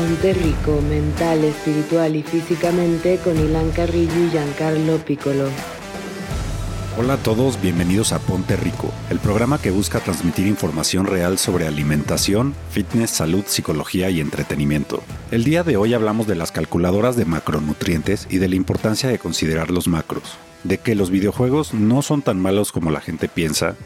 Ponte Rico, mental, espiritual y físicamente con Ilan Carrillo y Giancarlo Piccolo. Hola a todos, bienvenidos a Ponte Rico, el programa que busca transmitir información real sobre alimentación, fitness, salud, psicología y entretenimiento. El día de hoy hablamos de las calculadoras de macronutrientes y de la importancia de considerar los macros, de que los videojuegos no son tan malos como la gente piensa,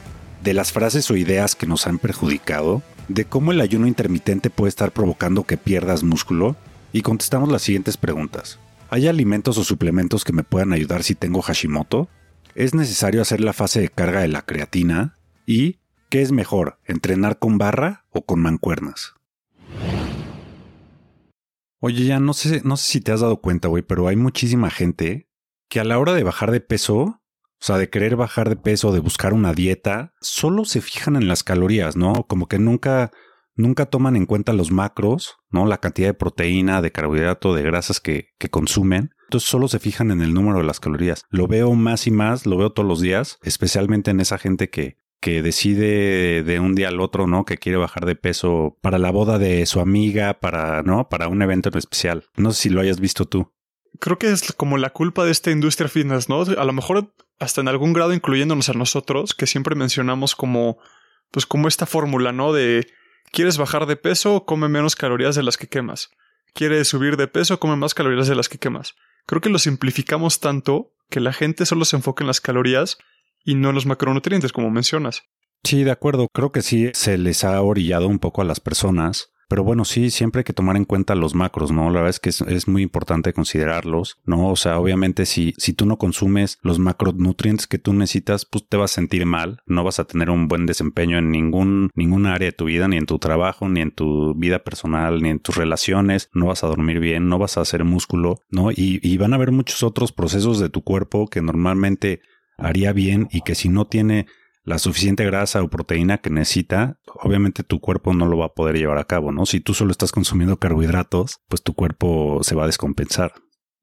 de las frases o ideas que nos han perjudicado, de cómo el ayuno intermitente puede estar provocando que pierdas músculo, y contestamos las siguientes preguntas. ¿Hay alimentos o suplementos que me puedan ayudar si tengo Hashimoto? ¿Es necesario hacer la fase de carga de la creatina? ¿Y qué es mejor, entrenar con barra o con mancuernas? Oye, ya no sé, no sé si te has dado cuenta, güey, pero hay muchísima gente que a la hora de bajar de peso, o sea, de querer bajar de peso, de buscar una dieta, solo se fijan en las calorías, ¿no? Como que nunca, nunca toman en cuenta los macros, ¿no? La cantidad de proteína, de carbohidrato, de grasas que, que consumen entonces solo se fijan en el número de las calorías. Lo veo más y más, lo veo todos los días, especialmente en esa gente que, que decide de un día al otro, ¿no? Que quiere bajar de peso para la boda de su amiga, para, ¿no? Para un evento en especial. No sé si lo hayas visto tú. Creo que es como la culpa de esta industria fitness, ¿no? A lo mejor hasta en algún grado incluyéndonos a nosotros, que siempre mencionamos como, pues como esta fórmula, ¿no? De, ¿quieres bajar de peso? Come menos calorías de las que quemas. ¿Quieres subir de peso? Come más calorías de las que quemas. Creo que lo simplificamos tanto que la gente solo se enfoca en las calorías y no en los macronutrientes, como mencionas. Sí, de acuerdo. Creo que sí se les ha orillado un poco a las personas pero bueno, sí, siempre hay que tomar en cuenta los macros, ¿no? La verdad es que es, muy importante considerarlos, ¿no? O sea, obviamente si, si tú no consumes los macronutrientes que tú necesitas, pues te vas a sentir mal, no vas a tener un buen desempeño en ningún, ninguna área de tu vida, ni en tu trabajo, ni en tu vida personal, ni en tus relaciones, no vas a dormir bien, no vas a hacer músculo, ¿no? Y, y van a haber muchos otros procesos de tu cuerpo que normalmente haría bien y que si no tiene la suficiente grasa o proteína que necesita, obviamente tu cuerpo no lo va a poder llevar a cabo, ¿no? Si tú solo estás consumiendo carbohidratos, pues tu cuerpo se va a descompensar.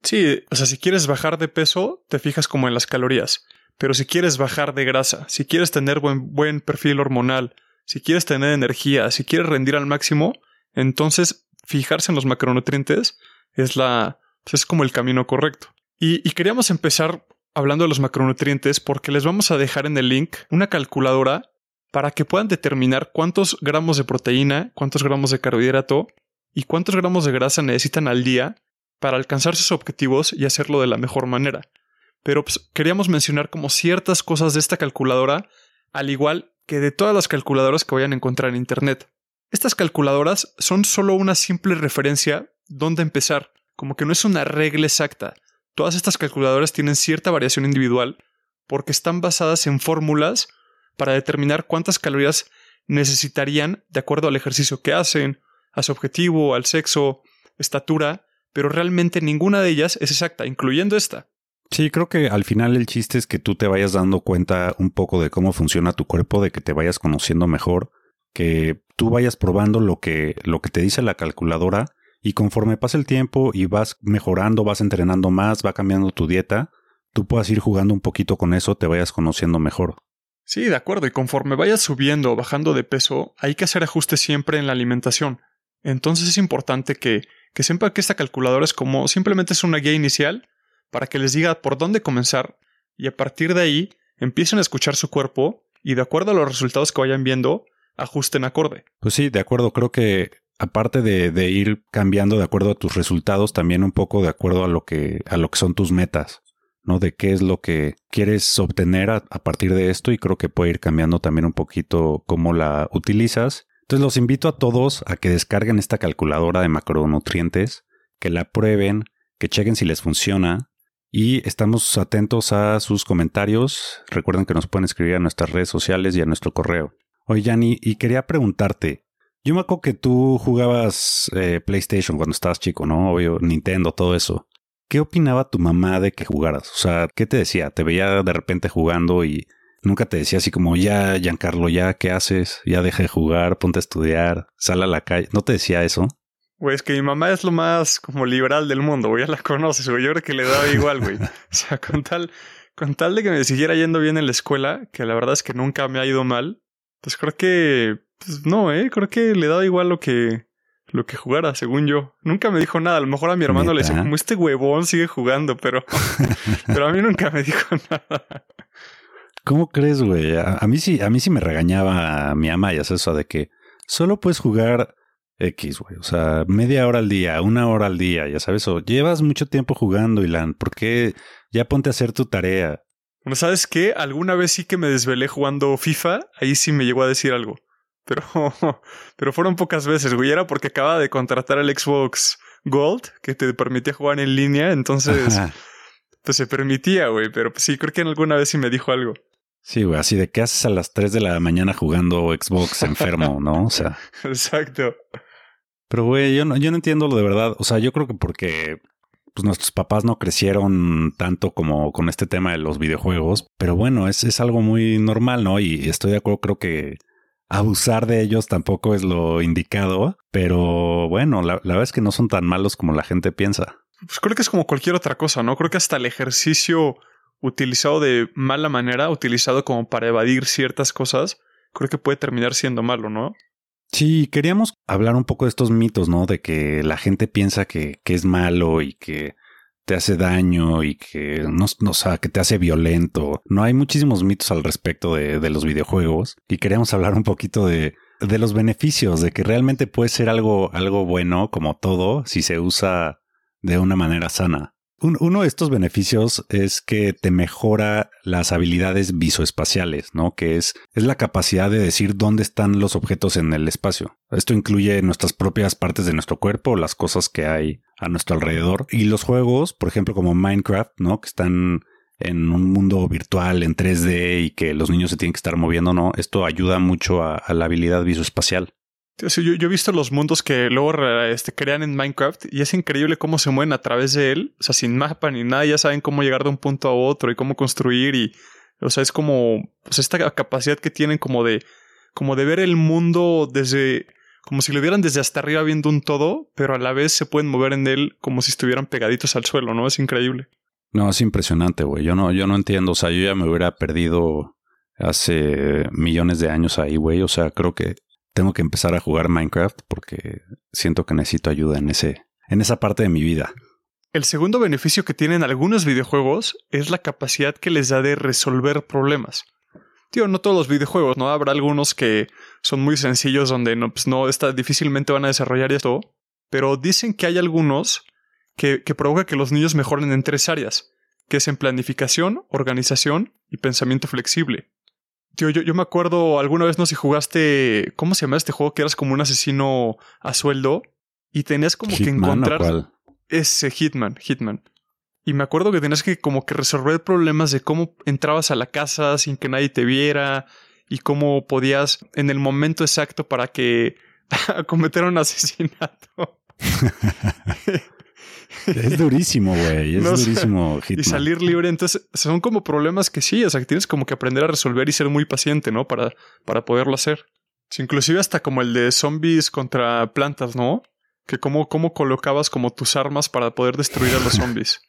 Sí, o sea, si quieres bajar de peso, te fijas como en las calorías. Pero si quieres bajar de grasa, si quieres tener buen, buen perfil hormonal, si quieres tener energía, si quieres rendir al máximo, entonces fijarse en los macronutrientes es la, pues, es como el camino correcto. Y, y queríamos empezar hablando de los macronutrientes porque les vamos a dejar en el link una calculadora para que puedan determinar cuántos gramos de proteína, cuántos gramos de carbohidrato y cuántos gramos de grasa necesitan al día para alcanzar sus objetivos y hacerlo de la mejor manera. Pero pues, queríamos mencionar como ciertas cosas de esta calculadora, al igual que de todas las calculadoras que vayan a encontrar en Internet. Estas calculadoras son solo una simple referencia donde empezar, como que no es una regla exacta, Todas estas calculadoras tienen cierta variación individual porque están basadas en fórmulas para determinar cuántas calorías necesitarían de acuerdo al ejercicio que hacen, a su objetivo, al sexo, estatura, pero realmente ninguna de ellas es exacta, incluyendo esta. Sí, creo que al final el chiste es que tú te vayas dando cuenta un poco de cómo funciona tu cuerpo, de que te vayas conociendo mejor, que tú vayas probando lo que, lo que te dice la calculadora y conforme pasa el tiempo y vas mejorando, vas entrenando más, va cambiando tu dieta, tú puedas ir jugando un poquito con eso, te vayas conociendo mejor. Sí, de acuerdo, y conforme vayas subiendo o bajando de peso, hay que hacer ajustes siempre en la alimentación. Entonces es importante que, que sepa que esta calculadora es como simplemente es una guía inicial para que les diga por dónde comenzar y a partir de ahí empiecen a escuchar su cuerpo y de acuerdo a los resultados que vayan viendo, ajusten acorde. Pues sí, de acuerdo, creo que aparte de, ir cambiando de acuerdo a tus resultados, también un poco de acuerdo a lo que, a son tus metas, ¿no? De qué es lo que quieres obtener a, partir de esto y creo que puede ir cambiando también un poquito cómo la utilizas. Entonces los invito a todos a que descarguen esta calculadora de macronutrientes, que la prueben, que chequen si les funciona y estamos atentos a sus comentarios. Recuerden que nos pueden escribir a nuestras redes sociales y a nuestro correo. Oye, Yanni, y quería preguntarte, yo me acuerdo que tú jugabas eh, PlayStation cuando estabas chico, ¿no? Obvio, Nintendo, todo eso. ¿Qué opinaba tu mamá de que jugaras? O sea, ¿qué te decía? ¿Te veía de repente jugando y nunca te decía así como, ya, Giancarlo, ya, ¿qué haces? Ya deja de jugar, ponte a estudiar, sal a la calle. ¿No te decía eso? Güey, es que mi mamá es lo más como liberal del mundo, güey, ya la conoces, güey. Yo creo que le daba igual, güey. o sea, con tal, con tal de que me siguiera yendo bien en la escuela, que la verdad es que nunca me ha ido mal, pues creo que pues no, eh, creo que le daba igual lo que lo que jugara, según yo. Nunca me dijo nada. A lo mejor a mi hermano le decía, como este huevón sigue jugando, pero, pero a mí nunca me dijo nada. ¿Cómo crees, güey? A, mí sí, a mí sí me regañaba mi ama y hace eso de que solo puedes jugar X, güey. O sea, media hora al día, una hora al día, ya sabes. O llevas mucho tiempo jugando, Ilan. ¿Por qué ya ponte a hacer tu tarea? Bueno, ¿sabes qué? Alguna vez sí que me desvelé jugando FIFA. Ahí sí me llegó a decir algo. Pero, pero fueron pocas veces, güey. Era porque acaba de contratar el Xbox Gold, que te permitía jugar en línea. Entonces, pues se permitía, güey. Pero sí, creo que alguna vez sí me dijo algo. Sí, güey, así de qué haces a las 3 de la mañana jugando Xbox enfermo, ¿no? O sea. Exacto. Pero, güey, yo no, yo no entiendo lo de verdad. O sea, yo creo que porque pues nuestros papás no crecieron tanto como con este tema de los videojuegos. Pero bueno, es, es algo muy normal, ¿no? Y estoy de acuerdo, creo que abusar de ellos tampoco es lo indicado. Pero bueno, la, la verdad es que no son tan malos como la gente piensa. Pues creo que es como cualquier otra cosa, ¿no? Creo que hasta el ejercicio utilizado de mala manera, utilizado como para evadir ciertas cosas, creo que puede terminar siendo malo, ¿no? Sí, queríamos hablar un poco de estos mitos, ¿no? De que la gente piensa que, que es malo y que te hace daño y que no, o sea, que te hace violento. No hay muchísimos mitos al respecto de, de los videojuegos y queríamos hablar un poquito de, de los beneficios, de que realmente puede ser algo, algo bueno como todo si se usa de una manera sana uno de estos beneficios es que te mejora las habilidades visoespaciales, ¿no? Que es, es la capacidad de decir dónde están los objetos en el espacio. Esto incluye nuestras propias partes de nuestro cuerpo, las cosas que hay a nuestro alrededor. Y los juegos, por ejemplo, como Minecraft, ¿no? Que están en un mundo virtual, en 3D y que los niños se tienen que estar moviendo, ¿no? Esto ayuda mucho a, a la habilidad visoespacial yo, he visto los mundos que luego este, crean en Minecraft y es increíble cómo se mueven a través de él. O sea, sin mapa ni nada, ya saben cómo llegar de un punto a otro y cómo construir. Y, o sea, es como pues, esta capacidad que tienen como de, como de ver el mundo desde, como si lo vieran desde hasta arriba viendo un todo, pero a la vez se pueden mover en él como si estuvieran pegaditos al suelo, ¿no? Es increíble. No, es impresionante, güey. Yo no, yo no entiendo. O sea, yo ya me hubiera perdido hace millones de años ahí, güey. O sea, creo que tengo que empezar a jugar Minecraft porque siento que necesito ayuda en ese en esa parte de mi vida. El segundo beneficio que tienen algunos videojuegos es la capacidad que les da de resolver problemas. Tío, no todos los videojuegos, ¿no? Habrá algunos que son muy sencillos donde no, pues no está, difícilmente van a desarrollar esto. Pero dicen que hay algunos que, que provoca que los niños mejoren en tres áreas, que es en planificación, organización y pensamiento flexible. Tío, yo, yo me acuerdo alguna vez, no sé si jugaste. ¿Cómo se llama este juego? Que eras como un asesino a sueldo y tenías como que encontrar. Ese Hitman, Hitman. Y me acuerdo que tenías que como que resolver problemas de cómo entrabas a la casa sin que nadie te viera y cómo podías en el momento exacto para que cometer un asesinato. Es durísimo, güey. Es durísimo. Y salir libre. Entonces, son como problemas que sí, o sea, que tienes como que aprender a resolver y ser muy paciente, ¿no? Para, para poderlo hacer. inclusive hasta como el de zombies contra plantas, ¿no? Que cómo, cómo colocabas como tus armas para poder destruir a los zombies.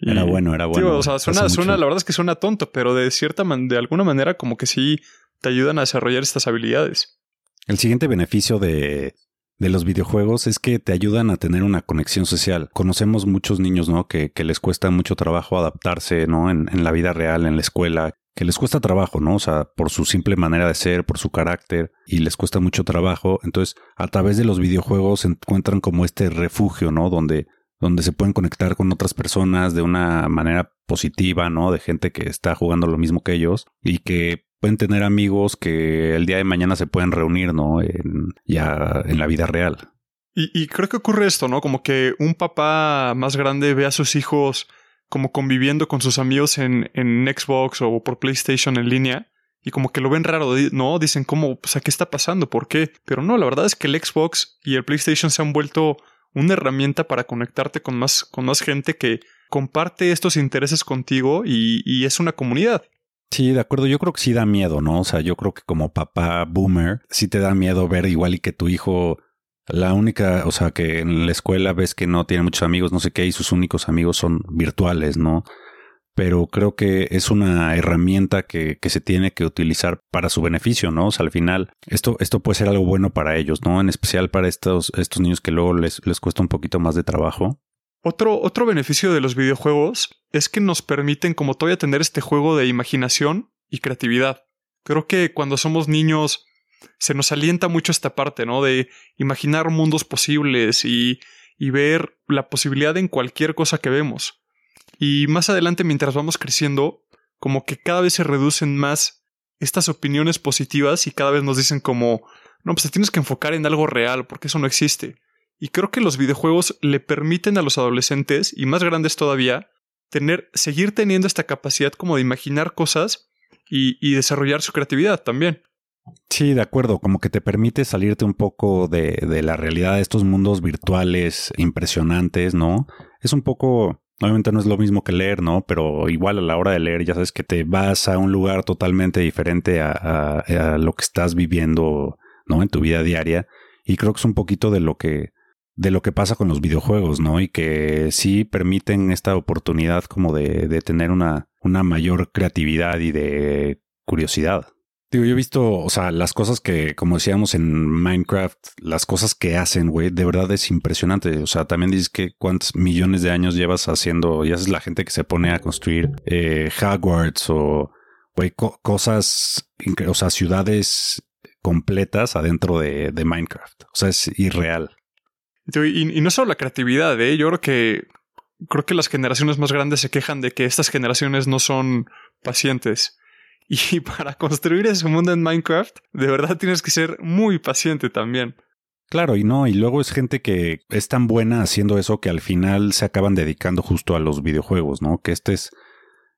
era bueno, era bueno. o sea, suena, suena, la verdad es que suena tonto, pero de cierta man de alguna manera como que sí te ayudan a desarrollar estas habilidades. El siguiente beneficio de, de los videojuegos es que te ayudan a tener una conexión social. Conocemos muchos niños, ¿no? Que, que les cuesta mucho trabajo adaptarse, ¿no? En, en, la vida real, en la escuela, que les cuesta trabajo, ¿no? O sea, por su simple manera de ser, por su carácter, y les cuesta mucho trabajo. Entonces, a través de los videojuegos encuentran como este refugio, ¿no? Donde, donde se pueden conectar con otras personas de una manera positiva, ¿no? De gente que está jugando lo mismo que ellos y que pueden tener amigos que el día de mañana se pueden reunir, ¿no? En, ya en la vida real. Y, creo que ocurre esto, ¿no? Como que un papá más grande ve a sus hijos como conviviendo con sus amigos en, en Xbox o por PlayStation en línea. Y como que lo ven raro, ¿no? Dicen como, pues, ¿a qué está pasando? ¿Por qué? Pero no, la verdad es que el Xbox y el PlayStation se han vuelto una herramienta para conectarte con más, con más gente que comparte estos intereses contigo y es una comunidad. Sí, de acuerdo. Yo creo que sí da miedo, ¿no? O sea, yo creo que como papá boomer, sí te da miedo ver igual y que tu hijo, la única, o sea, que en la escuela ves que no tiene muchos amigos, no sé qué, y sus únicos amigos son virtuales, ¿no? pero creo que es una herramienta que, que, se tiene que utilizar para su beneficio, ¿no? O sea, al final, esto, esto puede ser algo bueno para ellos, ¿no? En especial para estos, estos niños que luego les, les cuesta un poquito más de trabajo. Otro, otro beneficio de los videojuegos es que nos permiten como todavía tener este juego de imaginación y creatividad. Creo que cuando somos niños se nos alienta mucho esta parte, ¿no? De imaginar mundos posibles y, y ver la posibilidad en cualquier cosa que vemos. Y más adelante, mientras vamos creciendo, como que cada vez se reducen más estas opiniones positivas y cada vez nos dicen como, no, pues te tienes que enfocar en algo real, porque eso no existe. Y creo que los videojuegos le permiten a los adolescentes, y más grandes todavía, tener, seguir teniendo esta capacidad como de imaginar cosas y, desarrollar su creatividad también. Sí, de acuerdo, como que te permite salirte un poco de, de, la realidad de estos mundos virtuales impresionantes, ¿no? Es un poco, obviamente no es lo mismo que leer, ¿no? Pero igual a la hora de leer ya sabes que te vas a un lugar totalmente diferente a, a lo que estás viviendo, ¿no? En tu vida diaria. Y creo que es un poquito de lo que, de lo que pasa con los videojuegos, ¿no? Y que sí permiten esta oportunidad como de, de tener una, una mayor creatividad y de curiosidad. Digo, yo he visto, o sea, las cosas que, como decíamos en Minecraft, las cosas que hacen, güey, de verdad es impresionante. O sea, también dices que cuántos millones de años llevas haciendo, y es la gente que se pone a construir eh, Hogwarts o, güey, co cosas, o sea, ciudades completas adentro de, de, Minecraft. O sea, es irreal. Y, y no solo la creatividad, ¿eh? Yo creo que, creo que las generaciones más grandes se quejan de que estas generaciones no son pacientes. Y para construir ese mundo en Minecraft, de verdad tienes que ser muy paciente también. Claro, y no, y luego es gente que es tan buena haciendo eso que al final se acaban dedicando justo a los videojuegos, ¿no? Que este es,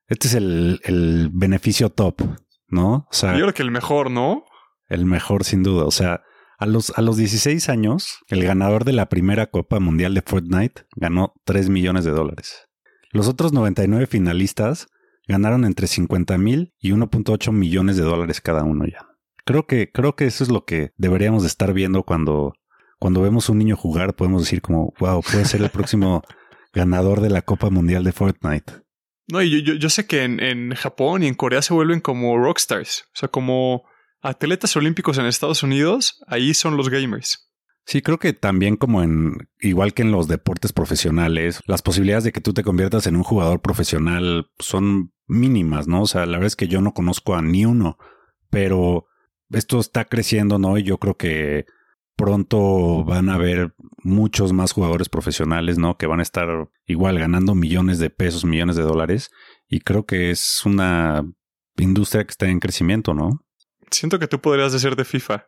este es el, el beneficio top, ¿no? O sea, yo creo que el mejor, ¿no? El mejor, sin duda. O sea, a los, a los 16 años, el ganador de la primera Copa Mundial de Fortnite ganó 3 millones de dólares. Los otros 99 finalistas ganaron entre 50 mil y 1.8 millones de dólares cada uno ya. Creo que, creo que eso es lo que deberíamos de estar viendo cuando, cuando vemos un niño jugar, podemos decir como, wow, puede ser el próximo ganador de la Copa Mundial de Fortnite. No, y yo, yo, sé que en, en Japón y en Corea se vuelven como rockstars, o sea, como atletas olímpicos en Estados Unidos, ahí son los gamers. Sí, creo que también como en, igual que en los deportes profesionales, las posibilidades de que tú te conviertas en un jugador profesional son mínimas, ¿no? O sea, la verdad es que yo no conozco a ni uno, pero esto está creciendo, ¿no? Y yo creo que pronto van a haber muchos más jugadores profesionales, ¿no? Que van a estar igual ganando millones de pesos, millones de dólares. Y creo que es una industria que está en crecimiento, ¿no? Siento que tú podrías ser de FIFA.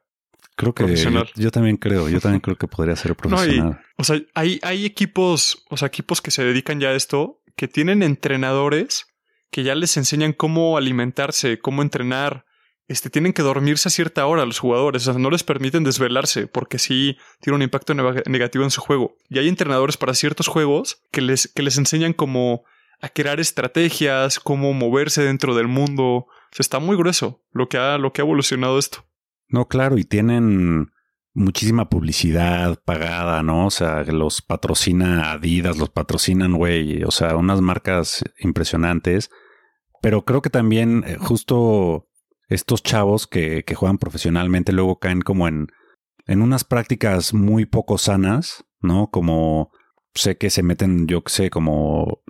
Creo que yo, yo, también creo, yo también creo que podría ser profesional. No, o sea, hay, hay equipos, o sea, equipos que se dedican ya a esto, que tienen entrenadores que ya les enseñan cómo alimentarse, cómo entrenar. Este, tienen que dormirse a cierta hora los jugadores, o sea, no les permiten desvelarse, porque sí tiene un impacto negativo en su juego. Y hay entrenadores para ciertos juegos que les, que les enseñan cómo a crear estrategias, cómo moverse dentro del mundo. O sea, está muy grueso lo que ha, lo que ha evolucionado esto. No, claro, y tienen muchísima publicidad pagada, ¿no? O sea, los patrocina Adidas, los patrocinan, güey, o sea, unas marcas impresionantes. Pero creo que también eh, justo estos chavos que, que juegan profesionalmente luego caen como en, en unas prácticas muy poco sanas, ¿no? Como sé que se meten, yo sé, como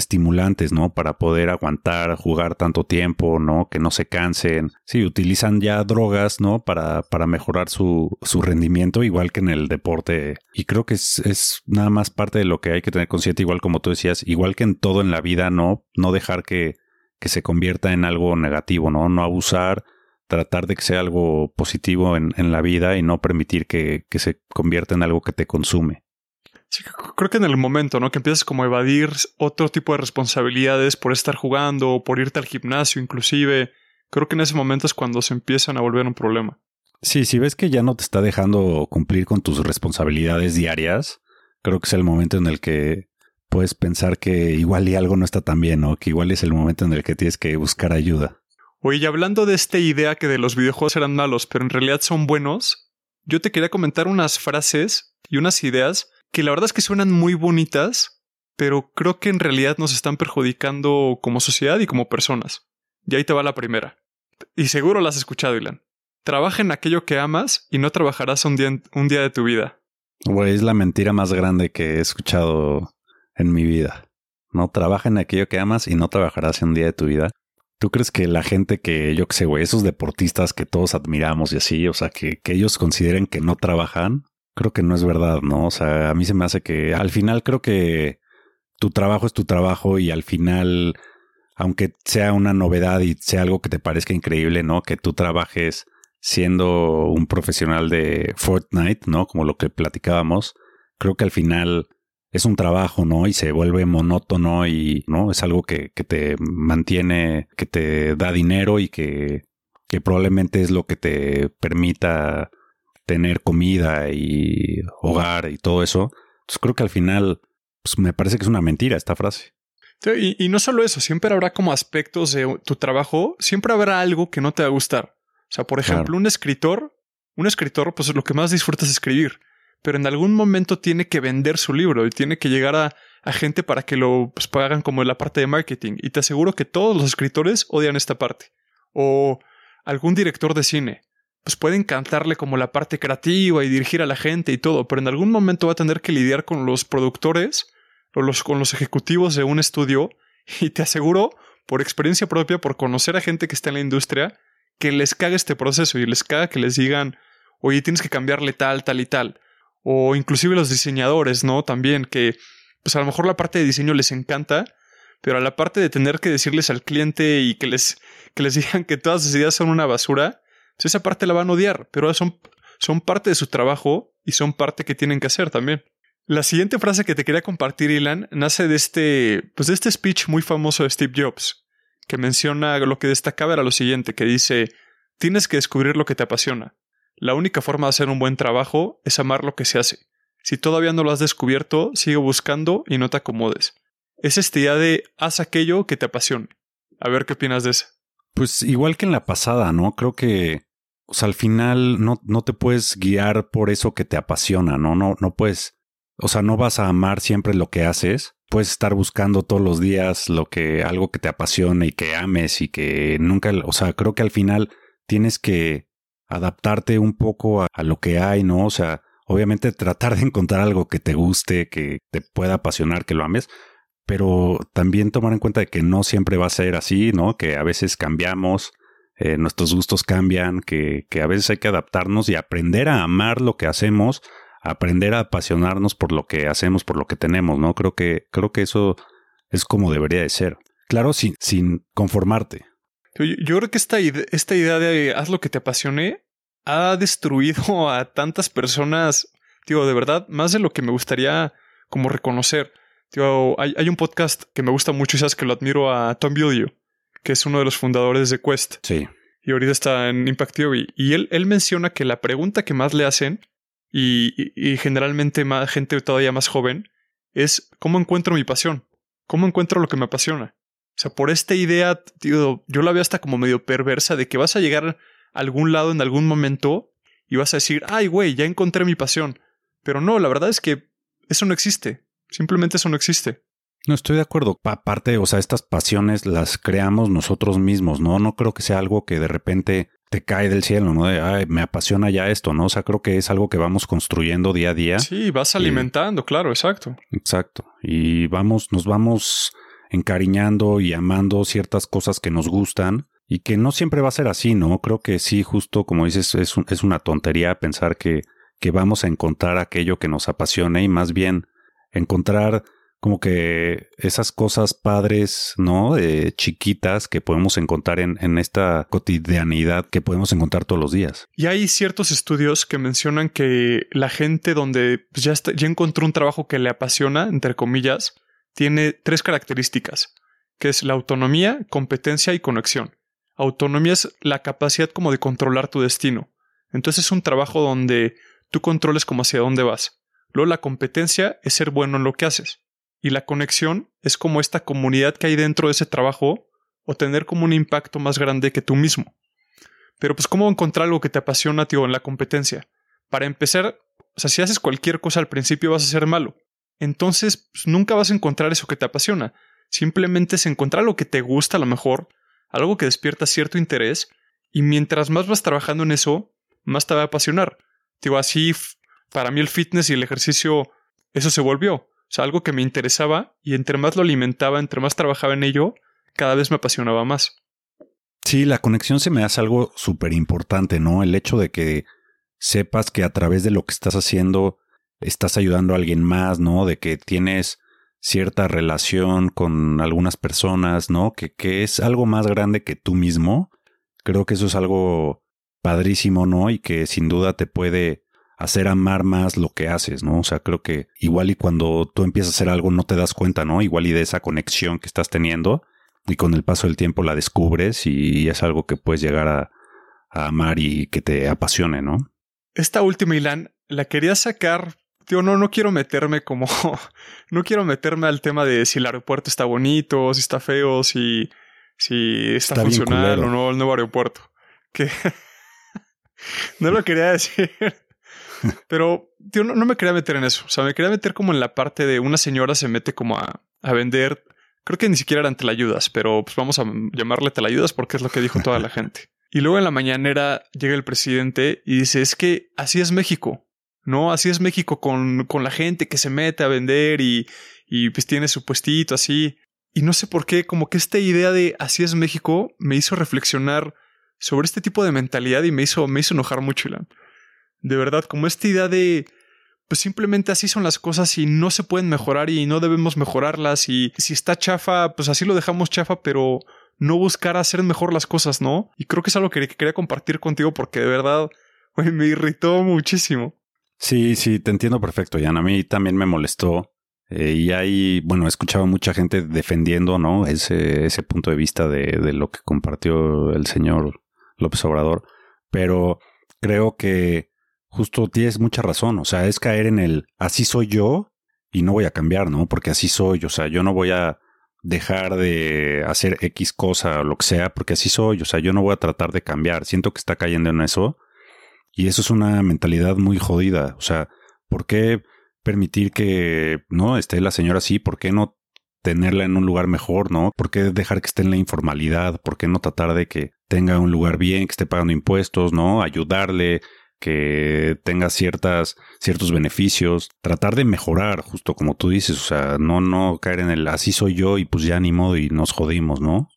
estimulantes, ¿no? Para poder aguantar, jugar tanto tiempo, ¿no? Que no se cansen. Sí, utilizan ya drogas, ¿no? Para, para mejorar su, su rendimiento, igual que en el deporte. Y creo que es, es nada más parte de lo que hay que tener consciente, igual como tú decías, igual que en todo en la vida, ¿no? No dejar que, que se convierta en algo negativo, ¿no? No abusar, tratar de que sea algo positivo en, en la vida y no permitir que, que se convierta en algo que te consume. Sí, creo que en el momento, ¿no? Que empiezas como a evadir otro tipo de responsabilidades por estar jugando o por irte al gimnasio inclusive. Creo que en ese momento es cuando se empiezan a volver un problema. Sí, si ves que ya no te está dejando cumplir con tus responsabilidades diarias, creo que es el momento en el que puedes pensar que igual y algo no está tan bien, ¿no? Que igual es el momento en el que tienes que buscar ayuda. Oye, y hablando de esta idea que de los videojuegos eran malos, pero en realidad son buenos, yo te quería comentar unas frases y unas ideas que la verdad es que suenan muy bonitas, pero creo que en realidad nos están perjudicando como sociedad y como personas. Y ahí te va la primera. Y seguro la has escuchado, Ilan. Trabaja en aquello que amas y no trabajarás un día, un día de tu vida. Güey, es la mentira más grande que he escuchado en mi vida. No trabaja en aquello que amas y no trabajarás un día de tu vida. ¿Tú crees que la gente que, yo que sé, güey, esos deportistas que todos admiramos y así, o sea, que ellos consideren que no trabajan? Creo que no es verdad, ¿no? O sea, a mí se me hace que al final creo que tu trabajo es tu trabajo y al final, aunque sea una novedad y sea algo que te parezca increíble, ¿no? Que tú trabajes siendo un profesional de Fortnite, ¿no? Como lo que platicábamos, creo que al final es un trabajo, ¿no? Y se vuelve monótono y, ¿no? Es algo que, que te mantiene, que te da dinero y que, que probablemente es lo que te permita tener comida y hogar y todo eso. Entonces creo que al final pues me parece que es una mentira esta frase. Y, y, no solo eso, siempre habrá como aspectos de tu trabajo, siempre habrá algo que no te va a gustar. O sea, por ejemplo, un escritor, un escritor, pues lo que más disfruta es escribir, pero en algún momento tiene que vender su libro y tiene que llegar a, a gente para que lo pues, hagan como la parte de marketing. Y te aseguro que todos los escritores odian esta parte. O algún director de cine, pues puede encantarle como la parte creativa y dirigir a la gente y todo, pero en algún momento va a tener que lidiar con los productores los, con los ejecutivos de un estudio y te aseguro, por experiencia propia, por conocer a gente que está en la industria, que les caga este proceso y les caga que les digan, oye, tienes que cambiarle tal, tal y tal. O inclusive los diseñadores, ¿no? También que, pues a lo mejor la parte de diseño les encanta, pero a la parte de tener que decirles al cliente y que les, que les digan que todas sus ideas son una basura, esa parte la van a odiar, pero son, parte de su trabajo y son parte que tienen que hacer también. La siguiente frase que te quería compartir, Ilan, nace de este, pues de este speech muy famoso de Steve Jobs, que menciona lo que destacaba era lo siguiente, que dice, tienes que descubrir lo que te apasiona. La única forma de hacer un buen trabajo es amar lo que se hace. Si todavía no lo has descubierto, sigue buscando y no te acomodes. Es esta idea de haz aquello que te apasione. A ver qué opinas de eso. Pues igual que en la pasada, ¿no? Creo que, o sea, al final no, no te puedes guiar por eso que te apasiona, ¿no? No, no puedes o sea, no vas a amar siempre lo que haces. Puedes estar buscando todos los días lo que, algo que te apasione y que ames y que nunca, o sea, creo que al final tienes que adaptarte un poco a, a lo que hay, ¿no? O sea, obviamente tratar de encontrar algo que te guste, que te pueda apasionar, que lo ames, pero también tomar en cuenta de que no siempre va a ser así, ¿no? Que a veces cambiamos, eh, nuestros gustos cambian, que, que a veces hay que adaptarnos y aprender a amar lo que hacemos aprender a apasionarnos por lo que hacemos, por lo que tenemos, ¿no? Creo que, creo que eso es como debería de ser. Claro, sin, sin conformarte. Yo, creo que esta, esta idea de haz lo que te apasione ha destruido a tantas personas, digo, de verdad, más de lo que me gustaría como reconocer. Digo, hay, hay un podcast que me gusta mucho y sabes que lo admiro a Tom Bilyeu, que es uno de los fundadores de Quest. Sí. Y ahorita está en Impact Theory. Y él, él menciona que la pregunta que más le hacen y, generalmente más gente todavía más joven, es cómo encuentro mi pasión, cómo encuentro lo que me apasiona. O sea, por esta idea, tío, yo la veo hasta como medio perversa de que vas a llegar a algún lado en algún momento y vas a decir, ay, güey, ya encontré mi pasión. Pero no, la verdad es que eso no existe. Simplemente eso no existe. No estoy de acuerdo. Aparte, o sea, estas pasiones las creamos nosotros mismos, ¿no? No creo que sea algo que de repente te cae del cielo, ¿no? De, ay, me apasiona ya esto, ¿no? O sea, creo que es algo que vamos construyendo día a día. Sí, vas alimentando, claro, exacto. Exacto. Y vamos, nos vamos encariñando y amando ciertas cosas que nos gustan y que no siempre va a ser así, ¿no? Creo que sí, justo como dices, es, es una tontería pensar que, que vamos a encontrar aquello que nos apasione y más bien encontrar como que esas cosas padres, ¿no? Eh, chiquitas que podemos encontrar en, en, esta cotidianidad que podemos encontrar todos los días. Y hay ciertos estudios que mencionan que la gente donde pues, ya, está, ya encontró un trabajo que le apasiona, entre comillas, tiene tres características, que es la autonomía, competencia y conexión. Autonomía es la capacidad como de controlar tu destino. Entonces es un trabajo donde tú controles como hacia dónde vas. Luego la competencia es ser bueno en lo que haces. Y la conexión es como esta comunidad que hay dentro de ese trabajo o tener como un impacto más grande que tú mismo. Pero pues cómo encontrar algo que te apasiona, tío, en la competencia. Para empezar, o sea, si haces cualquier cosa al principio vas a ser malo. entonces pues, nunca vas a encontrar eso que te apasiona. Simplemente es encontrar lo que te gusta a lo mejor, algo que despierta cierto interés, y mientras más vas trabajando en eso, más te va a apasionar. Digo, así para mí el fitness y el ejercicio, eso se volvió. O sea, algo que me interesaba y entre más lo alimentaba, entre más trabajaba en ello, cada vez me apasionaba más. Sí, la conexión se me hace algo súper importante, ¿no? El hecho de que sepas que a través de lo que estás haciendo estás ayudando a alguien más, ¿no? De que tienes cierta relación con algunas personas, ¿no? Que, que es algo más grande que tú mismo. Creo que eso es algo padrísimo, ¿no? Y que sin duda te puede hacer amar más lo que haces, ¿no? O sea, creo que igual y cuando tú empiezas a hacer algo no te das cuenta, ¿no? Igual y de esa conexión que estás teniendo y con el paso del tiempo la descubres y es algo que puedes llegar a, a amar y que te apasione, ¿no? Esta última, Ilan, la quería sacar Tío, no, no quiero meterme como. no quiero meterme al tema de si el aeropuerto está bonito, si está feo, si, si está, funcional o no el nuevo aeropuerto. Que. no lo quería decir. Pero, tío, no, me quería meter en eso. O sea, me quería meter como en la parte de una señora se mete como a, a vender. Creo que ni siquiera eran telayudas, pero pues vamos a llamarle telayudas porque es lo que dijo toda la gente. Y luego en la mañanera llega el presidente y dice, es que así es México. ¿no? Así es México con, con la gente que se mete a vender y, y pues tiene su puestito así. Y no sé por qué, como que esta idea de así es México me hizo reflexionar sobre este tipo de mentalidad y me hizo, me hizo enojar mucho, Ilan. De verdad, como esta idea de pues simplemente así son las cosas y no se pueden mejorar y no debemos mejorarlas y si está chafa, pues así lo dejamos chafa, pero no buscar hacer mejor las cosas, ¿no? Y creo que es algo que quería compartir contigo porque de verdad me irritó muchísimo. Sí, sí, te entiendo perfecto, Jan. A mí también me molestó. Eh, y ahí, bueno, he escuchado mucha gente defendiendo, ¿no? Ese, ese punto de vista de, de lo que compartió el señor López Obrador. Pero creo que justo tienes mucha razón. O sea, es caer en el así soy yo y no voy a cambiar, ¿no? Porque así soy. O sea, yo no voy a dejar de hacer X cosa o lo que sea, porque así soy. O sea, yo no voy a tratar de cambiar. Siento que está cayendo en eso. Y eso es una mentalidad muy jodida. O sea, ¿por qué permitir que no esté la señora así? ¿Por qué no tenerla en un lugar mejor, no? ¿Por qué dejar que esté en la informalidad? ¿Por qué no tratar de que tenga un lugar bien, que esté pagando impuestos, no? Ayudarle, que tenga ciertas, ciertos beneficios, tratar de mejorar, justo como tú dices, o sea, no, no caer en el así soy yo y pues ya ni modo y nos jodimos, ¿no?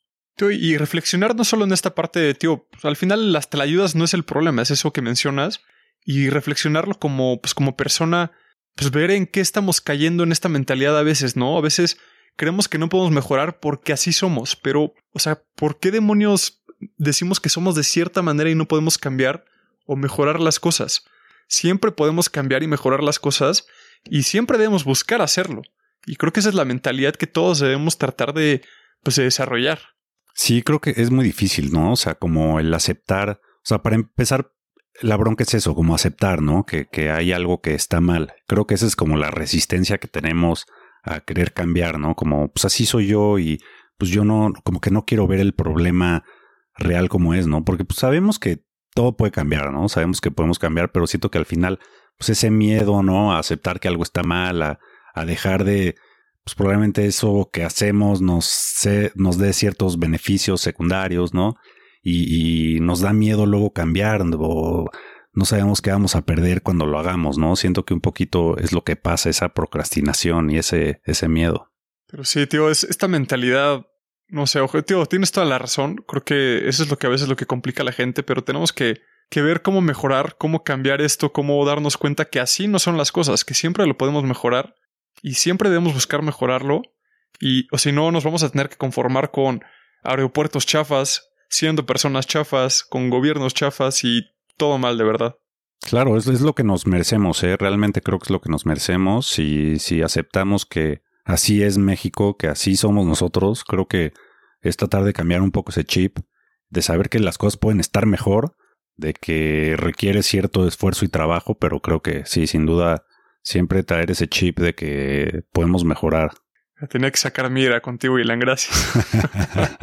y reflexionar no solo en esta parte de, tío, pues, al final las ayudas no es el problema, es eso que mencionas. Y reflexionarlo como, pues como persona, pues ver en qué estamos cayendo en esta mentalidad a veces, ¿no? A veces creemos que no podemos mejorar porque así somos, pero, o sea, ¿por qué demonios decimos que somos de cierta manera y no podemos cambiar o mejorar las cosas? Siempre podemos cambiar y mejorar las cosas y siempre debemos buscar hacerlo. Y creo que esa es la mentalidad que todos debemos tratar de, pues, de desarrollar. Sí, creo que es muy difícil, ¿no? O sea, como el aceptar, o sea, para empezar, la bronca es eso, como aceptar, ¿no? Que, que hay algo que está mal. Creo que esa es como la resistencia que tenemos a querer cambiar, ¿no? Como, pues así soy yo y pues yo no, como que no quiero ver el problema real como es, ¿no? Porque pues sabemos que todo puede cambiar, ¿no? Sabemos que podemos cambiar, pero siento que al final, pues ese miedo, ¿no? A aceptar que algo está mal, a, dejar de, pues probablemente eso que hacemos nos, nos dé ciertos beneficios secundarios, ¿no? Y, nos da miedo luego cambiar o no sabemos qué vamos a perder cuando lo hagamos, ¿no? Siento que un poquito es lo que pasa, esa procrastinación y ese, ese miedo. Pero sí, tío, es esta mentalidad, no sé, ojo, tío, tienes toda la razón. Creo que eso es lo que a veces lo que complica a la gente, pero tenemos que, que ver cómo mejorar, cómo cambiar esto, cómo darnos cuenta que así no son las cosas, que siempre lo podemos mejorar y siempre debemos buscar mejorarlo. Y, o si no, nos vamos a tener que conformar con aeropuertos chafas, siendo personas chafas, con gobiernos chafas y todo mal de verdad. Claro, es, es lo que nos merecemos, ¿eh? Realmente creo que es lo que nos merecemos. Si, si aceptamos que así es México, que así somos nosotros, creo que es tratar de cambiar un poco ese chip, de saber que las cosas pueden estar mejor, de que requiere cierto esfuerzo y trabajo, pero creo que sí, sin duda siempre traer ese chip de que podemos mejorar. Tenía que sacar mira contigo, Ilan, gracias.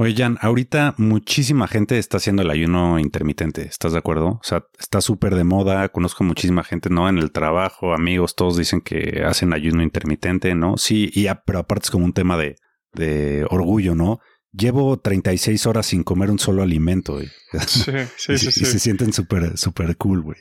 Oye, Jan, ahorita muchísima gente está haciendo el ayuno intermitente, ¿estás de acuerdo? O sea, está súper de moda, conozco muchísima gente, ¿no? En el trabajo, amigos, todos dicen que hacen ayuno intermitente, ¿no? Sí, y pero aparte es como un tema de, de orgullo, ¿no? Llevo 36 horas sin comer un solo alimento, güey. Sí, sí, sí, y, se sienten súper, súper cool, güey.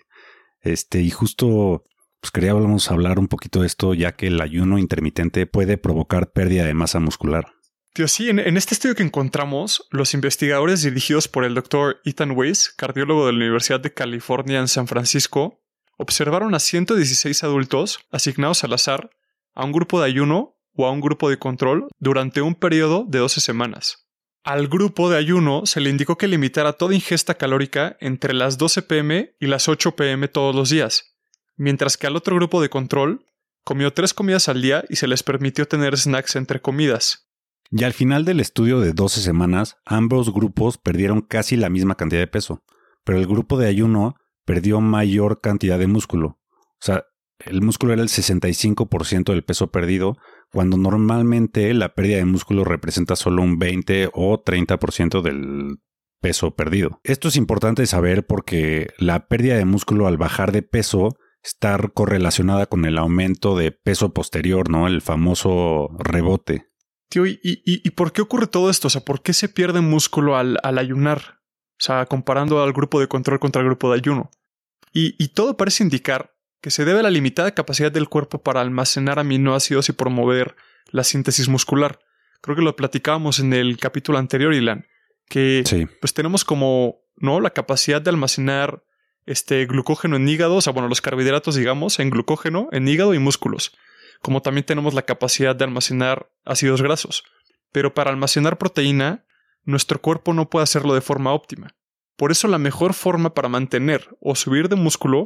Este, y justo, pues queríamos hablar un poquito de esto, ya que el ayuno intermitente puede provocar pérdida de masa muscular. Tío, sí, en, este estudio que encontramos, los investigadores dirigidos por el doctor Ethan Weiss, cardiólogo de la Universidad de California en San Francisco, observaron a 116 adultos asignados al azar a un grupo de ayuno o a un grupo de control durante un periodo de 12 semanas. Al grupo de ayuno se le indicó que limitara toda ingesta calórica entre las 12 pm y las 8 pm todos los días, mientras que al otro grupo de control comió tres comidas al día y se les permitió tener snacks entre comidas. Y al final del estudio de 12 semanas, ambos grupos perdieron casi la misma cantidad de peso, pero el grupo de ayuno perdió mayor cantidad de músculo. O sea, el músculo era el 65% del peso perdido, cuando normalmente la pérdida de músculo representa solo un 20 o 30% del peso perdido. Esto es importante saber porque la pérdida de músculo al bajar de peso está correlacionada con el aumento de peso posterior, ¿no? El famoso rebote. Tío, ¿y, y, por qué ocurre todo esto? O sea, ¿por qué se pierde músculo al, al ayunar? O sea, comparando al grupo de control contra el grupo de ayuno. Y, y todo parece indicar que se debe a la limitada capacidad del cuerpo para almacenar aminoácidos y promover la síntesis muscular. Creo que lo platicábamos en el capítulo anterior, Ilan, que pues tenemos como, ¿no? La capacidad de almacenar este glucógeno en hígado, o sea, bueno, los carbohidratos, digamos, en glucógeno, en hígado y músculos como también tenemos la capacidad de almacenar ácidos grasos. Pero para almacenar proteína, nuestro cuerpo no puede hacerlo de forma óptima. Por eso la mejor forma para mantener o subir de músculo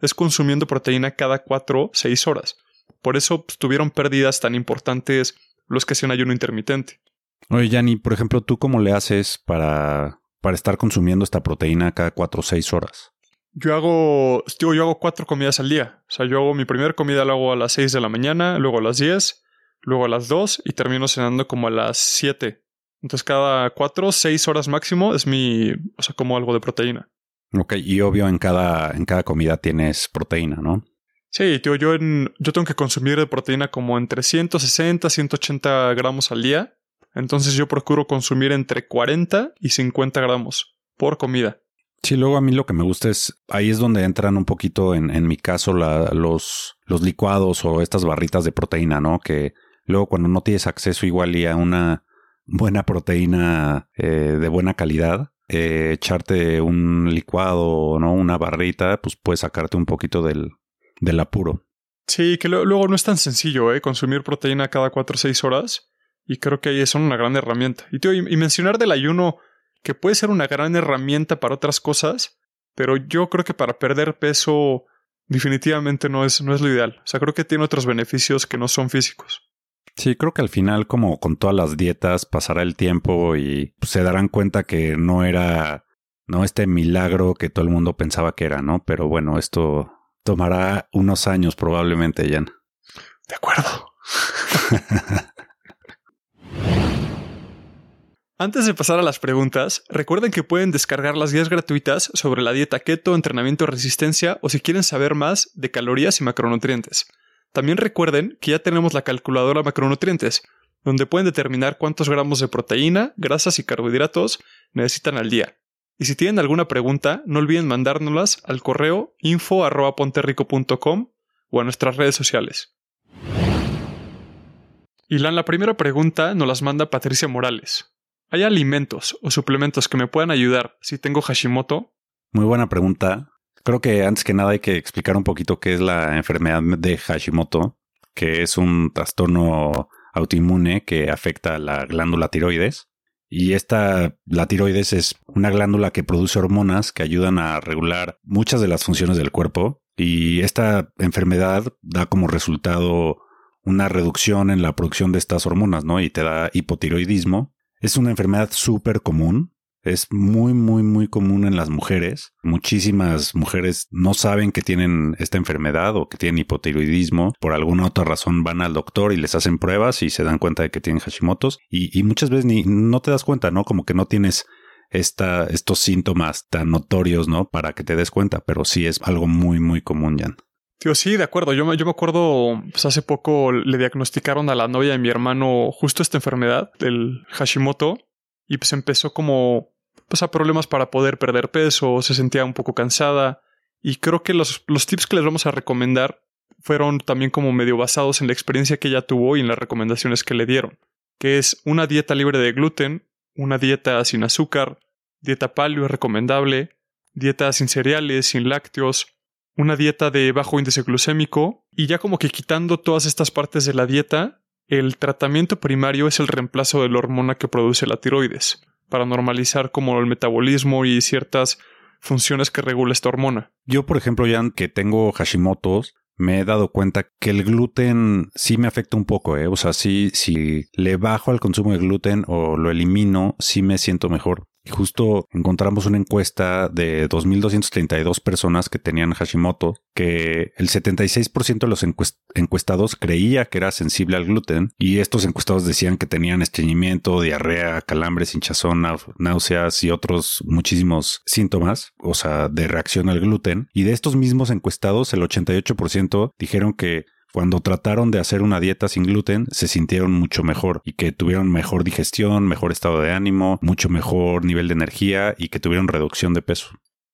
es consumiendo proteína cada 4 o 6 horas. Por eso pues, tuvieron pérdidas tan importantes los que hacen ayuno intermitente. Oye, Yanni, por ejemplo, ¿tú cómo le haces para, para estar consumiendo esta proteína cada 4 o 6 horas? Yo hago, yo hago cuatro comidas al día. O sea, yo hago mi primera comida la hago a las 6 de la mañana, luego a las 10, luego a las 2 y termino cenando como a las 7. Entonces cada cuatro, seis horas máximo es mi, o sea, como algo de proteína. Ok, y obvio en cada, en cada comida tienes proteína, ¿no? Sí, tío, yo, en, yo tengo que consumir de proteína como entre 160 180 gramos al día. Entonces yo procuro consumir entre 40 y 50 gramos por comida. Sí, luego a mí lo que me gusta es, ahí es donde entran un poquito, en, en mi caso, los, los licuados o estas barritas de proteína, ¿no? Que luego cuando no tienes acceso igual y a una buena proteína eh, de buena calidad, eh, echarte un licuado, ¿no? Una barrita, pues puedes sacarte un poquito del, del apuro. Sí, que luego no es tan sencillo, ¿eh? Consumir proteína cada 4 o 6 horas. Y creo que ahí es una gran herramienta. Y, tío, y mencionar del ayuno que puede ser una gran herramienta para otras cosas, pero yo creo que para perder peso definitivamente no es, no es lo ideal. O sea, creo que tiene otros beneficios que no son físicos. Sí, creo que al final, como con todas las dietas, pasará el tiempo y se darán cuenta que no era, no este milagro que todo el mundo pensaba que era, ¿no? Pero bueno, esto tomará unos años probablemente, Jan. De acuerdo. Antes de pasar a las preguntas, recuerden que pueden descargar las guías gratuitas sobre la dieta keto, entrenamiento resistencia o si quieren saber más de calorías y macronutrientes. También recuerden que ya tenemos la calculadora macronutrientes, donde pueden determinar cuántos gramos de proteína, grasas y carbohidratos necesitan al día. Y si tienen alguna pregunta, no olviden mandárnoslas al correo info.ponterrico.com o a nuestras redes sociales. Y la primera pregunta nos las manda Patricia Morales. ¿Hay alimentos o suplementos que me puedan ayudar si tengo Hashimoto? Muy buena pregunta. Creo que antes que nada hay que explicar un poquito qué es la enfermedad de Hashimoto, que es un trastorno autoinmune que afecta a la glándula tiroides. Y esta, la tiroides es una glándula que produce hormonas que ayudan a regular muchas de las funciones del cuerpo. Y esta enfermedad da como resultado una reducción en la producción de estas hormonas, ¿no? Y te da hipotiroidismo, es una enfermedad súper común. Es muy, muy, muy común en las mujeres. Muchísimas mujeres no saben que tienen esta enfermedad o que tienen hipotiroidismo. Por alguna otra razón van al doctor y les hacen pruebas y se dan cuenta de que tienen Hashimoto's. Y, y muchas veces ni no te das cuenta, ¿no? Como que no tienes esta, estos síntomas tan notorios, ¿no? Para que te des cuenta, pero sí es algo muy, muy común, Jan. Tío, sí, de acuerdo. Yo me, yo me acuerdo, pues hace poco le diagnosticaron a la novia de mi hermano justo esta enfermedad, del Hashimoto, y pues empezó como, pues a problemas para poder perder peso, se sentía un poco cansada, y creo que los, los tips que les vamos a recomendar fueron también como medio basados en la experiencia que ella tuvo y en las recomendaciones que le dieron, que es una dieta libre de gluten, una dieta sin azúcar, dieta paleo es recomendable, dieta sin cereales, sin lácteos, una dieta de bajo índice glucémico y ya como que quitando todas estas partes de la dieta, el tratamiento primario es el reemplazo de la hormona que produce la tiroides, para normalizar como el metabolismo y ciertas funciones que regula esta hormona. Yo, por ejemplo, ya que tengo Hashimoto's, me he dado cuenta que el gluten sí me afecta un poco, ¿eh? O sea, sí, si le bajo al consumo de gluten o lo elimino, sí me siento mejor. Y justo encontramos una encuesta de 2.232 personas que tenían Hashimoto, que el 76% de los encuestados creía que era sensible al gluten y estos encuestados decían que tenían estreñimiento, diarrea, calambres, hinchazón, náuseas y otros muchísimos síntomas, o sea, de reacción al gluten. Y de estos mismos encuestados, el 88% dijeron que cuando trataron de hacer una dieta sin gluten, se sintieron mucho mejor y que tuvieron mejor digestión, mejor estado de ánimo, mucho mejor nivel de energía y que tuvieron reducción de peso.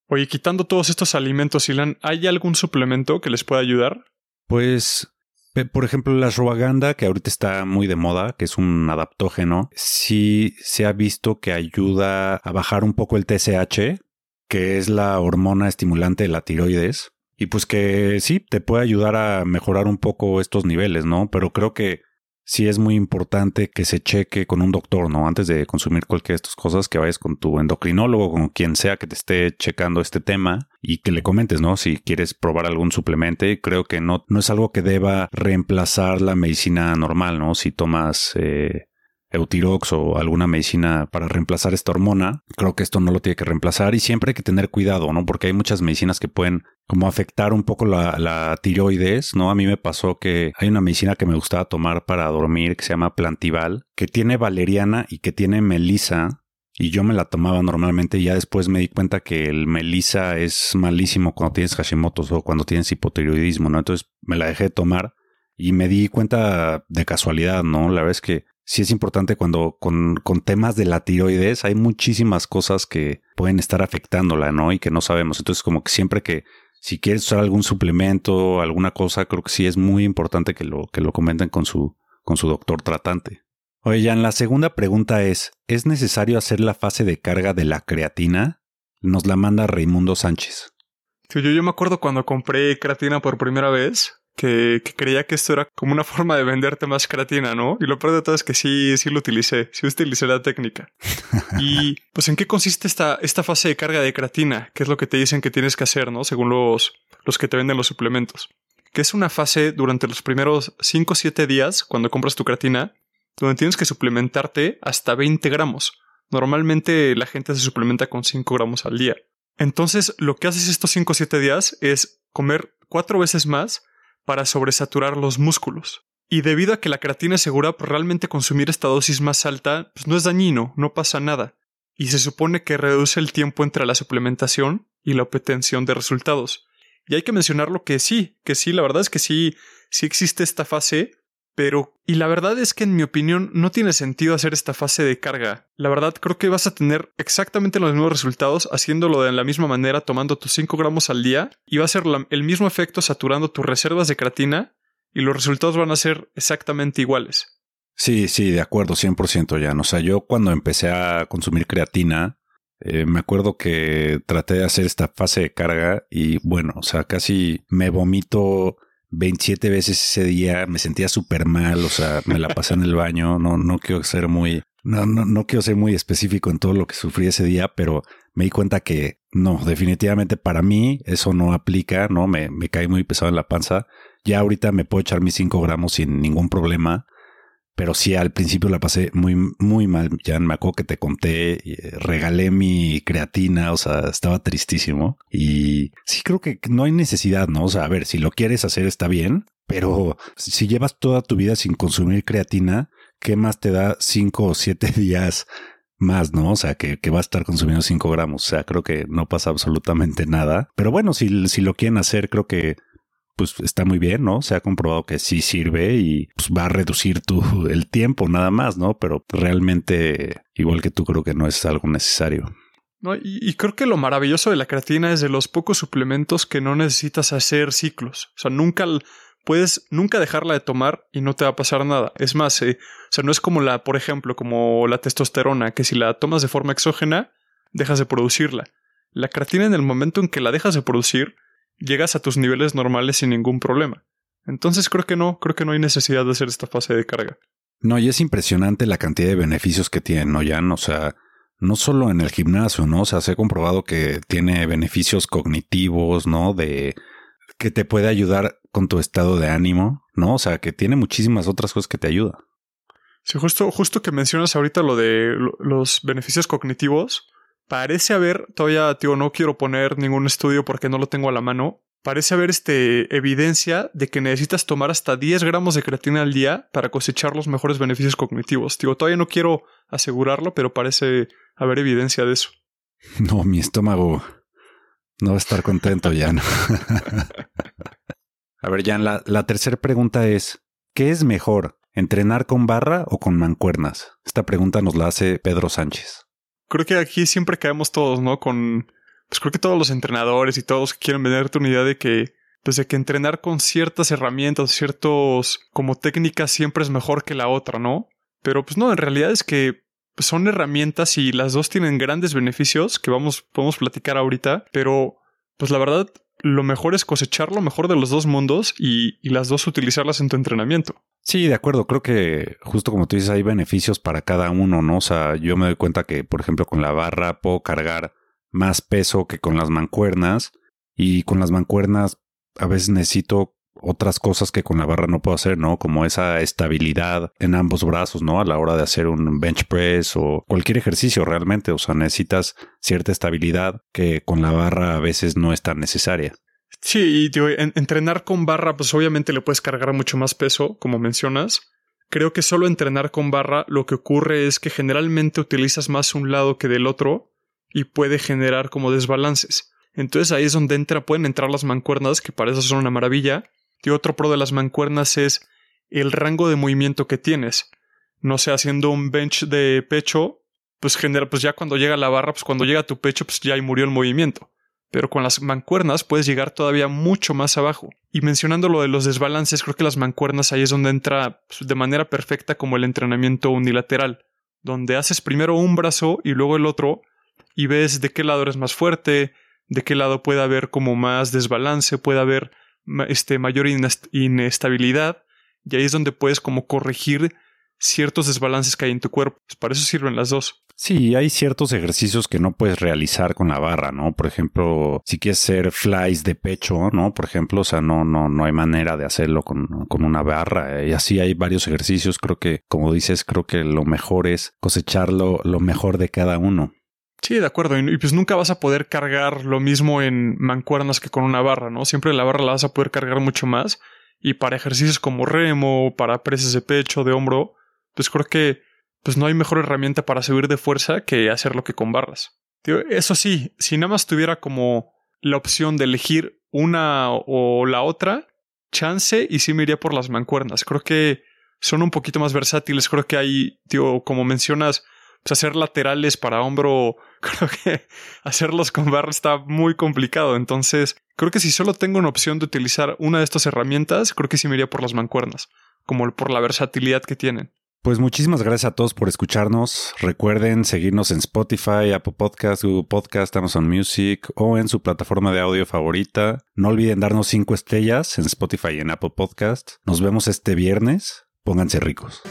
Oye, quitando todos estos alimentos, Ilan, ¿hay algún suplemento que les pueda ayudar? Pues por ejemplo, la ashwagandha, que ahorita está muy de moda, que es un adaptógeno, sí se ha visto que ayuda a bajar un poco el TSH, que es la hormona estimulante de la tiroides. Y pues que sí, te puede ayudar a mejorar un poco estos niveles, ¿no? Pero creo que sí es muy importante que se cheque con un doctor, ¿no? Antes de consumir cualquiera de estas cosas, que vayas con tu endocrinólogo, con quien sea que te esté checando este tema y que le comentes, ¿no? Si quieres probar algún suplemento, creo que no, no es algo que deba reemplazar la medicina normal, ¿no? Si tomas eh, Eutirox o alguna medicina para reemplazar esta hormona. Creo que esto no lo tiene que reemplazar y siempre hay que tener cuidado, ¿no? Porque hay muchas medicinas que pueden como afectar un poco la, tiroides, ¿no? A mí me pasó que hay una medicina que me gustaba tomar para dormir que se llama Plantival, que tiene valeriana y que tiene melisa. Y yo me la tomaba normalmente y ya después me di cuenta que el melisa es malísimo cuando tienes Hashimoto's o cuando tienes hipotiroidismo, ¿no? Entonces me la dejé de tomar y me di cuenta de casualidad, ¿no? La verdad es que sí es importante cuando con, con, temas de la tiroides hay muchísimas cosas que pueden estar afectándola, ¿no? Y que no sabemos. Entonces, como que siempre que si quieres usar algún suplemento, alguna cosa, creo que sí es muy importante que lo, que lo comenten con su, con su doctor tratante. Oye, Jan, la segunda pregunta es, ¿es necesario hacer la fase de carga de la creatina? Nos la manda Raimundo Sánchez. yo, yo me acuerdo cuando compré creatina por primera vez, que, creía que esto era como una forma de venderte más creatina, ¿no? Y lo peor de todo es que sí, sí lo utilicé, sí utilicé la técnica. y pues en qué consiste esta, esta fase de carga de creatina, ¿Qué es lo que te dicen que tienes que hacer, ¿no? Según los, los que te venden los suplementos. Que es una fase durante los primeros 5 o 7 días, cuando compras tu creatina, donde tienes que suplementarte hasta 20 gramos. Normalmente la gente se suplementa con 5 gramos al día. Entonces, lo que haces estos 5 o 7 días es comer cuatro veces más para sobresaturar los músculos. Y debido a que la creatina es segura, pues realmente consumir esta dosis más alta pues no es dañino, no pasa nada. Y se supone que reduce el tiempo entre la suplementación y la obtención de resultados. Y hay que mencionarlo que sí, que sí, la verdad es que sí, sí existe esta fase, pero, y la verdad es que en mi opinión no tiene sentido hacer esta fase de carga. La verdad creo que vas a tener exactamente los mismos resultados haciéndolo de la misma manera tomando tus 5 gramos al día y va a ser el mismo efecto saturando tus reservas de creatina y los resultados van a ser exactamente iguales. Sí, sí, de acuerdo, 100% ya. O sea, yo cuando empecé a consumir creatina, eh, me acuerdo que traté de hacer esta fase de carga y bueno, o sea, casi me vomito 27 veces ese día, me sentía súper mal, o sea, me la pasé en el baño, no, no quiero ser muy, no, no, no quiero ser muy específico en todo lo que sufrí ese día, pero me di cuenta que no, definitivamente para mí eso no aplica, no, me, me cae muy pesado en la panza. Ya ahorita me puedo echar mis 5 gramos sin ningún problema, Pero sí, al principio la pasé muy, muy mal. Ya me acuerdo que te conté, eh, regalé mi creatina, o sea, estaba tristísimo. Y sí creo que no hay necesidad, ¿no? O sea, a ver, si lo quieres hacer está bien, pero si llevas toda tu vida sin consumir creatina, ¿qué más te da cinco o siete días más, ¿no? O sea, que, que va a estar consumiendo cinco gramos. O sea, creo que no pasa absolutamente nada. Pero bueno, si, si lo quieren hacer, creo que pues está muy bien, ¿no? Se ha comprobado que sí sirve y pues, va a reducir tu el tiempo nada más, ¿no? Pero realmente, igual que tú, creo que no es algo necesario. No, y, creo que lo maravilloso de la creatina es de los pocos suplementos que no necesitas hacer ciclos. O sea, nunca puedes nunca dejarla de tomar y no te va a pasar nada. Es más, eh, o sea, no es como la, por ejemplo, como la testosterona, que si la tomas de forma exógena, dejas de producirla. La creatina en el momento en que la dejas de producir, llegas a tus niveles normales sin ningún problema. Entonces creo que no, creo que no hay necesidad de hacer esta fase de carga. No, y es impresionante la cantidad de beneficios que tiene, ¿no, Jan? O sea, no solo en el gimnasio, ¿no? O sea, se ha comprobado que tiene beneficios cognitivos, ¿no? De que te puede ayudar con tu estado de ánimo, ¿no? O sea, que tiene muchísimas otras cosas que te ayudan. Sí, justo, justo que mencionas ahorita lo de los beneficios cognitivos, parece haber, todavía, tío, no quiero poner ningún estudio porque no lo tengo a la mano, parece haber este, evidencia de que necesitas tomar hasta 10 gramos de creatina al día para cosechar los mejores beneficios cognitivos. Tío, todavía no quiero asegurarlo, pero parece haber evidencia de eso. No, mi estómago no va a estar contento ya. ¿no? a ver, Jan, la tercera pregunta es, ¿qué es mejor, entrenar con barra o con mancuernas? Esta pregunta nos la hace Pedro Sánchez creo que aquí siempre caemos todos, ¿no? Con, pues creo que todos los entrenadores y todos que quieren venderte una idea de que, pues de que entrenar con ciertas herramientas, ciertos como técnicas siempre es mejor que la otra, ¿no? Pero pues no, en realidad es que son herramientas y las dos tienen grandes beneficios que vamos, podemos platicar ahorita, pero pues la verdad, lo mejor es cosechar lo mejor de los dos mundos y, las dos utilizarlas en tu entrenamiento. Sí, de acuerdo. Creo que justo como tú dices, hay beneficios para cada uno, ¿no? O sea, yo me doy cuenta que, por ejemplo, con la barra puedo cargar más peso que con las mancuernas y con las mancuernas a veces necesito otras cosas que con la barra no puedo hacer, ¿no? Como esa estabilidad en ambos brazos, ¿no? A la hora de hacer un bench press o cualquier ejercicio realmente. O sea, necesitas cierta estabilidad que con la barra a veces no es tan necesaria. Sí, y entrenar con barra, pues obviamente le puedes cargar mucho más peso, como mencionas. Creo que solo entrenar con barra lo que ocurre es que generalmente utilizas más un lado que del otro y puede generar como desbalances. Entonces ahí es donde entra, pueden entrar las mancuernas, que para eso son una maravilla. Y otro pro de las mancuernas es el rango de movimiento que tienes. No sé, haciendo un bench de pecho, pues genera, pues ya cuando llega la barra, pues cuando llega tu pecho, pues ya ahí murió el movimiento pero con las mancuernas puedes llegar todavía mucho más abajo. Y mencionando lo de los desbalances, creo que las mancuernas ahí es donde entra pues, de manera perfecta como el entrenamiento unilateral, donde haces primero un brazo y luego el otro y ves de qué lado eres más fuerte, de qué lado puede haber como más desbalance, puede haber este, mayor inestabilidad, y ahí es donde puedes como corregir ciertos desbalances que hay en tu cuerpo. Pues, para eso sirven las dos. Sí, hay ciertos ejercicios que no puedes realizar con la barra, ¿no? Por ejemplo, si quieres hacer flies de pecho, ¿no? Por ejemplo, o sea, no, no, no hay manera de hacerlo con, con una barra. Y así hay varios ejercicios. Creo que, como dices, creo que lo mejor es cosecharlo lo mejor de cada uno. Sí, de acuerdo. Y, pues nunca vas a poder cargar lo mismo en mancuernas que con una barra, ¿no? Siempre la barra la vas a poder cargar mucho más. Y para ejercicios como remo, para presas de pecho, de hombro, pues creo que pues no hay mejor herramienta para subir de fuerza que hacerlo que con barras. eso sí, si nada más tuviera como la opción de elegir una o la otra, chance y sí me iría por las mancuernas. Creo que son un poquito más versátiles. Creo que hay, tío, como mencionas, pues hacer laterales para hombro, creo que hacerlos con barras está muy complicado. Entonces, creo que si solo tengo una opción de utilizar una de estas herramientas, creo que sí me iría por las mancuernas, como por la versatilidad que tienen. Pues muchísimas gracias a todos por escucharnos. Recuerden seguirnos en Spotify, Apple Podcast, Google Podcast, Amazon Music o en su plataforma de audio favorita. No olviden darnos cinco estrellas en Spotify y en Apple Podcast. Nos vemos este viernes. Pónganse ricos.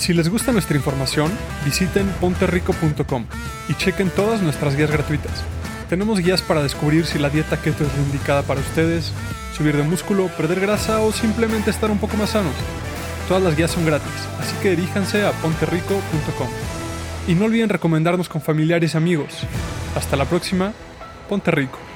Si les gusta nuestra información, visiten ponterrico.com y chequen todas nuestras guías gratuitas. Tenemos guías para descubrir si la dieta keto es la indicada para ustedes, subir de músculo, perder grasa o simplemente estar un poco más sanos. Todas las guías son gratis, así que diríjanse a ponterrico.com. Y no olviden recomendarnos con familiares y amigos. Hasta la próxima, Ponte Rico.